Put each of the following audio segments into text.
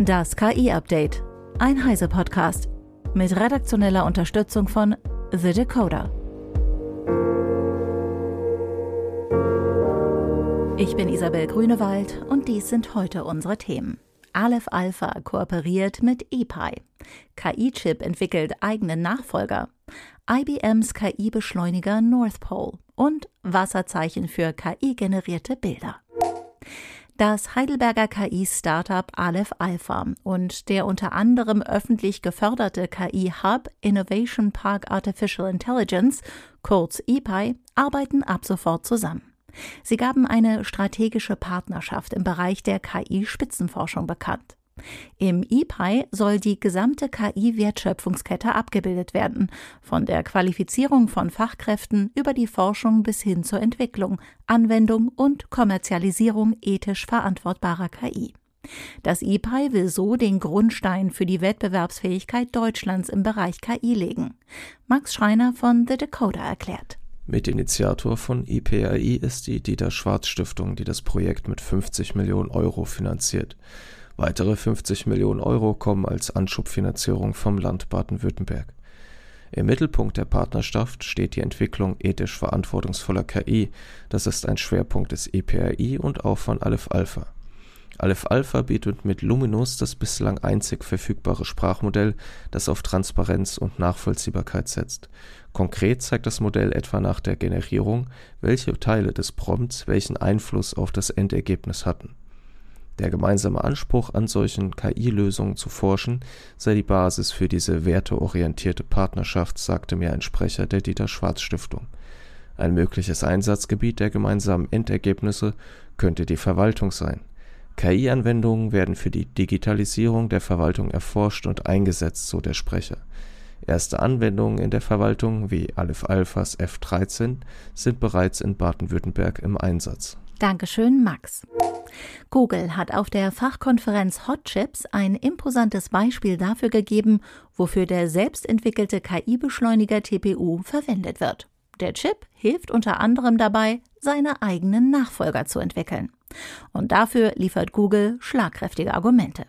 Das KI-Update. Ein Heise-Podcast. Mit redaktioneller Unterstützung von The Decoder. Ich bin Isabel Grünewald und dies sind heute unsere Themen. Aleph Alpha kooperiert mit EPI. KI-Chip entwickelt eigenen Nachfolger. IBMs KI-Beschleuniger North Pole und Wasserzeichen für KI-generierte Bilder das Heidelberger KI-Startup Aleph Alpha und der unter anderem öffentlich geförderte KI-Hub Innovation Park Artificial Intelligence, kurz EPI, arbeiten ab sofort zusammen. Sie gaben eine strategische Partnerschaft im Bereich der KI-Spitzenforschung bekannt. Im EPI soll die gesamte KI-Wertschöpfungskette abgebildet werden, von der Qualifizierung von Fachkräften über die Forschung bis hin zur Entwicklung, Anwendung und Kommerzialisierung ethisch verantwortbarer KI. Das EPI will so den Grundstein für die Wettbewerbsfähigkeit Deutschlands im Bereich KI legen. Max Schreiner von The Decoder erklärt. Mitinitiator von IPAI ist die Dieter Schwarz Stiftung, die das Projekt mit 50 Millionen Euro finanziert. Weitere 50 Millionen Euro kommen als Anschubfinanzierung vom Land Baden-Württemberg. Im Mittelpunkt der Partnerschaft steht die Entwicklung ethisch verantwortungsvoller KI. Das ist ein Schwerpunkt des EPRI und auch von Aleph Alpha. Aleph Alpha bietet mit Luminous das bislang einzig verfügbare Sprachmodell, das auf Transparenz und Nachvollziehbarkeit setzt. Konkret zeigt das Modell etwa nach der Generierung, welche Teile des Prompts welchen Einfluss auf das Endergebnis hatten der gemeinsame Anspruch, an solchen KI-Lösungen zu forschen, sei die Basis für diese werteorientierte Partnerschaft, sagte mir ein Sprecher der Dieter-Schwarz-Stiftung. Ein mögliches Einsatzgebiet der gemeinsamen Endergebnisse könnte die Verwaltung sein. KI-Anwendungen werden für die Digitalisierung der Verwaltung erforscht und eingesetzt, so der Sprecher. Erste Anwendungen in der Verwaltung, wie Aleph Alphas F13, sind bereits in Baden-Württemberg im Einsatz. Dankeschön, Max. Google hat auf der Fachkonferenz Hot Chips ein imposantes Beispiel dafür gegeben, wofür der selbstentwickelte KI-Beschleuniger TPU verwendet wird. Der Chip hilft unter anderem dabei, seine eigenen Nachfolger zu entwickeln. Und dafür liefert Google schlagkräftige Argumente.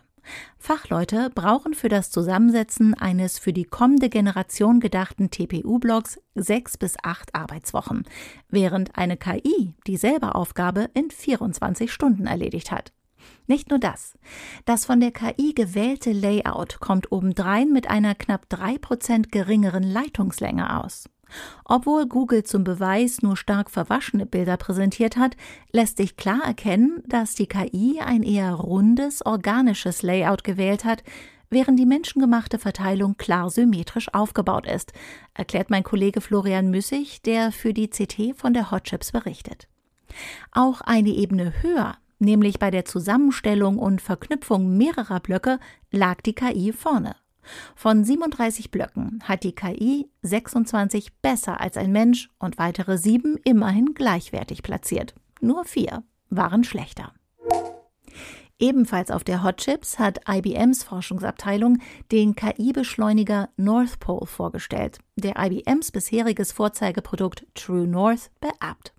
Fachleute brauchen für das Zusammensetzen eines für die kommende Generation gedachten TPU-Blocks sechs bis acht Arbeitswochen, während eine KI dieselbe Aufgabe in 24 Stunden erledigt hat. Nicht nur das. Das von der KI gewählte Layout kommt obendrein mit einer knapp drei Prozent geringeren Leitungslänge aus. Obwohl Google zum Beweis nur stark verwaschene Bilder präsentiert hat, lässt sich klar erkennen, dass die KI ein eher rundes, organisches Layout gewählt hat, während die menschengemachte Verteilung klar symmetrisch aufgebaut ist, erklärt mein Kollege Florian Müssig, der für die CT von der Hot Chips berichtet. Auch eine Ebene höher, nämlich bei der Zusammenstellung und Verknüpfung mehrerer Blöcke, lag die KI vorne. Von 37 Blöcken hat die KI 26 besser als ein Mensch und weitere sieben immerhin gleichwertig platziert. Nur vier waren schlechter. Ebenfalls auf der Hot Chips hat IBMs Forschungsabteilung den KI-Beschleuniger North Pole vorgestellt, der IBMs bisheriges Vorzeigeprodukt True North beerbt.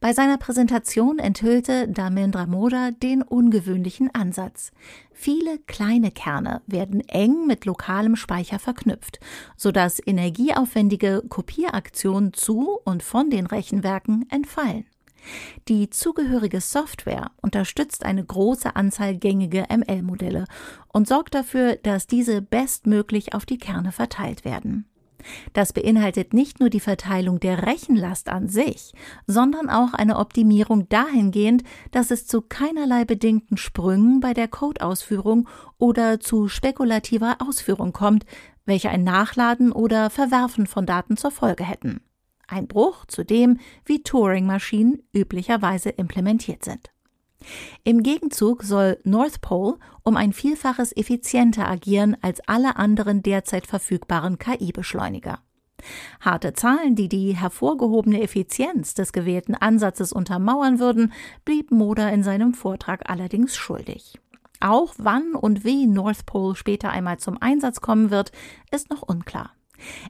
Bei seiner Präsentation enthüllte Damendra Moda den ungewöhnlichen Ansatz. Viele kleine Kerne werden eng mit lokalem Speicher verknüpft, sodass energieaufwendige Kopieraktionen zu und von den Rechenwerken entfallen. Die zugehörige Software unterstützt eine große Anzahl gängige ML-Modelle und sorgt dafür, dass diese bestmöglich auf die Kerne verteilt werden. Das beinhaltet nicht nur die Verteilung der Rechenlast an sich, sondern auch eine Optimierung dahingehend, dass es zu keinerlei bedingten Sprüngen bei der Codeausführung oder zu spekulativer Ausführung kommt, welche ein Nachladen oder Verwerfen von Daten zur Folge hätten. Ein Bruch zu dem, wie Turing-Maschinen üblicherweise implementiert sind. Im Gegenzug soll North Pole um ein Vielfaches effizienter agieren als alle anderen derzeit verfügbaren KI-Beschleuniger. Harte Zahlen, die die hervorgehobene Effizienz des gewählten Ansatzes untermauern würden, blieb Moda in seinem Vortrag allerdings schuldig. Auch wann und wie North Pole später einmal zum Einsatz kommen wird, ist noch unklar.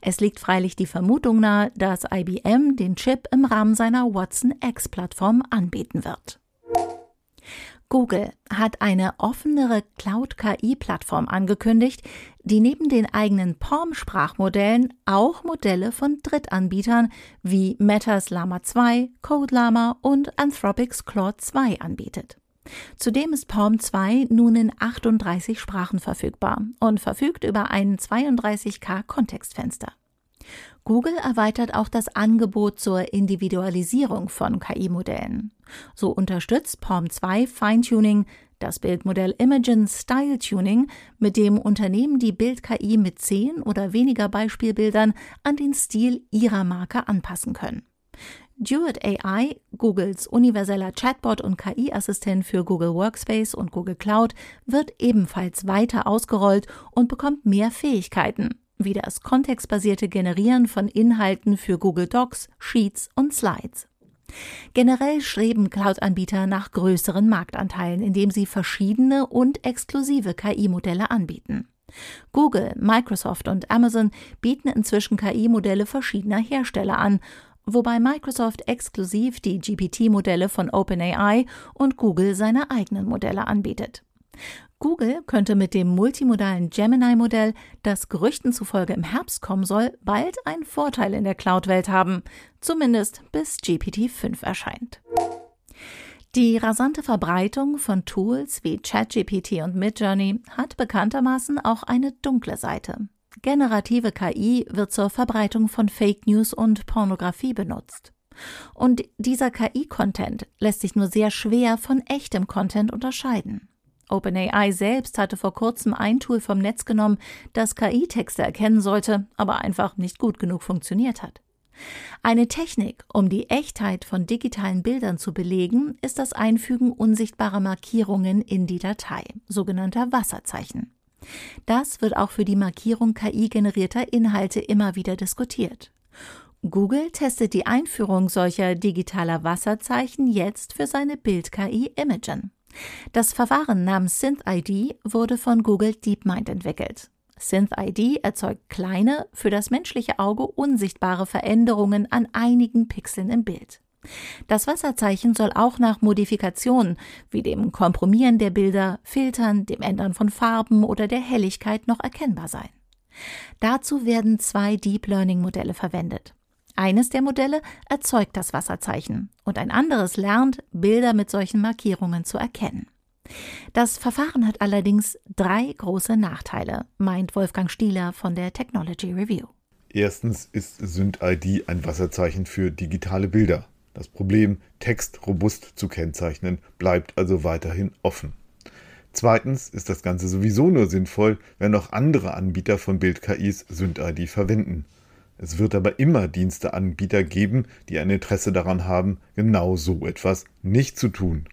Es liegt freilich die Vermutung nahe, dass IBM den Chip im Rahmen seiner Watson X-Plattform anbieten wird. Google hat eine offenere Cloud-KI-Plattform angekündigt, die neben den eigenen PaLM-Sprachmodellen auch Modelle von Drittanbietern wie Metas Llama 2, CodeLama und Anthropics Claude 2 anbietet. Zudem ist PaLM 2 nun in 38 Sprachen verfügbar und verfügt über ein 32K Kontextfenster. Google erweitert auch das Angebot zur Individualisierung von KI-Modellen. So unterstützt PaLM 2 Feintuning, das Bildmodell Imagen Style Tuning, mit dem Unternehmen die Bild-KI mit zehn oder weniger Beispielbildern an den Stil ihrer Marke anpassen können. Duet AI, Googles universeller Chatbot und KI-Assistent für Google Workspace und Google Cloud, wird ebenfalls weiter ausgerollt und bekommt mehr Fähigkeiten wie das kontextbasierte Generieren von Inhalten für Google Docs, Sheets und Slides. Generell streben Cloud-Anbieter nach größeren Marktanteilen, indem sie verschiedene und exklusive KI-Modelle anbieten. Google, Microsoft und Amazon bieten inzwischen KI-Modelle verschiedener Hersteller an, wobei Microsoft exklusiv die GPT-Modelle von OpenAI und Google seine eigenen Modelle anbietet. Google könnte mit dem multimodalen Gemini-Modell, das Gerüchten zufolge im Herbst kommen soll, bald einen Vorteil in der Cloud-Welt haben, zumindest bis GPT-5 erscheint. Die rasante Verbreitung von Tools wie ChatGPT und Midjourney hat bekanntermaßen auch eine dunkle Seite. Generative KI wird zur Verbreitung von Fake News und Pornografie benutzt. Und dieser KI-Content lässt sich nur sehr schwer von echtem Content unterscheiden. OpenAI selbst hatte vor kurzem ein Tool vom Netz genommen, das KI-Texte erkennen sollte, aber einfach nicht gut genug funktioniert hat. Eine Technik, um die Echtheit von digitalen Bildern zu belegen, ist das Einfügen unsichtbarer Markierungen in die Datei, sogenannter Wasserzeichen. Das wird auch für die Markierung KI-generierter Inhalte immer wieder diskutiert. Google testet die Einführung solcher digitaler Wasserzeichen jetzt für seine Bild-KI Imagen. Das Verfahren namens SynthID wurde von Google DeepMind entwickelt. SynthID erzeugt kleine, für das menschliche Auge unsichtbare Veränderungen an einigen Pixeln im Bild. Das Wasserzeichen soll auch nach Modifikationen wie dem Kompromieren der Bilder, Filtern, dem Ändern von Farben oder der Helligkeit noch erkennbar sein. Dazu werden zwei Deep Learning Modelle verwendet. Eines der Modelle erzeugt das Wasserzeichen und ein anderes lernt, Bilder mit solchen Markierungen zu erkennen. Das Verfahren hat allerdings drei große Nachteile, meint Wolfgang Stieler von der Technology Review. Erstens ist SynthID ein Wasserzeichen für digitale Bilder. Das Problem, Text robust zu kennzeichnen, bleibt also weiterhin offen. Zweitens ist das Ganze sowieso nur sinnvoll, wenn auch andere Anbieter von Bild-KIs SynthID verwenden. Es wird aber immer Diensteanbieter geben, die ein Interesse daran haben, genau so etwas nicht zu tun.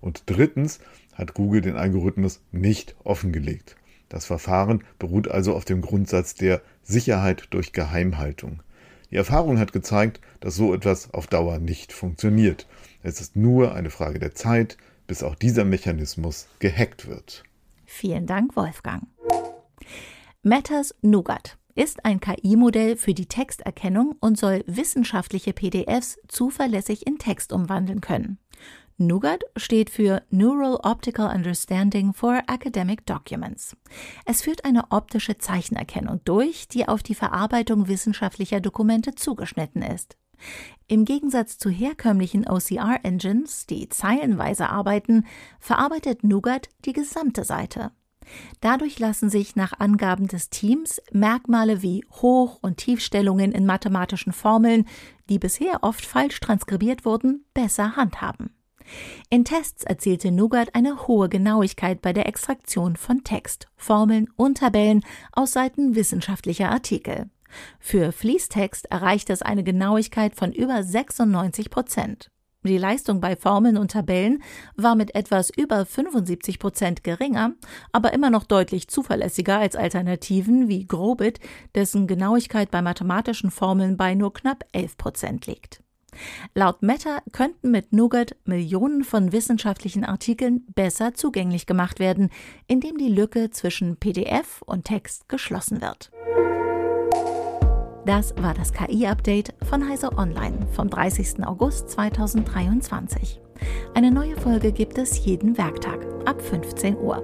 Und drittens hat Google den Algorithmus nicht offengelegt. Das Verfahren beruht also auf dem Grundsatz der Sicherheit durch Geheimhaltung. Die Erfahrung hat gezeigt, dass so etwas auf Dauer nicht funktioniert. Es ist nur eine Frage der Zeit, bis auch dieser Mechanismus gehackt wird. Vielen Dank, Wolfgang. Matters Nougat ist ein KI-Modell für die Texterkennung und soll wissenschaftliche PDFs zuverlässig in Text umwandeln können. NUGAT steht für Neural Optical Understanding for Academic Documents. Es führt eine optische Zeichenerkennung durch, die auf die Verarbeitung wissenschaftlicher Dokumente zugeschnitten ist. Im Gegensatz zu herkömmlichen OCR-Engines, die zeilenweise arbeiten, verarbeitet NUGAT die gesamte Seite. Dadurch lassen sich nach Angaben des Teams Merkmale wie Hoch- und Tiefstellungen in mathematischen Formeln, die bisher oft falsch transkribiert wurden, besser handhaben. In Tests erzielte Nougat eine hohe Genauigkeit bei der Extraktion von Text, Formeln und Tabellen aus Seiten wissenschaftlicher Artikel. Für Fließtext erreicht es eine Genauigkeit von über 96 Prozent. Die Leistung bei Formeln und Tabellen war mit etwas über 75 Prozent geringer, aber immer noch deutlich zuverlässiger als Alternativen wie Grobit, dessen Genauigkeit bei mathematischen Formeln bei nur knapp 11 Prozent liegt. Laut Meta könnten mit Nougat Millionen von wissenschaftlichen Artikeln besser zugänglich gemacht werden, indem die Lücke zwischen PDF und Text geschlossen wird. Das war das KI-Update von Heise Online vom 30. August 2023. Eine neue Folge gibt es jeden Werktag ab 15 Uhr.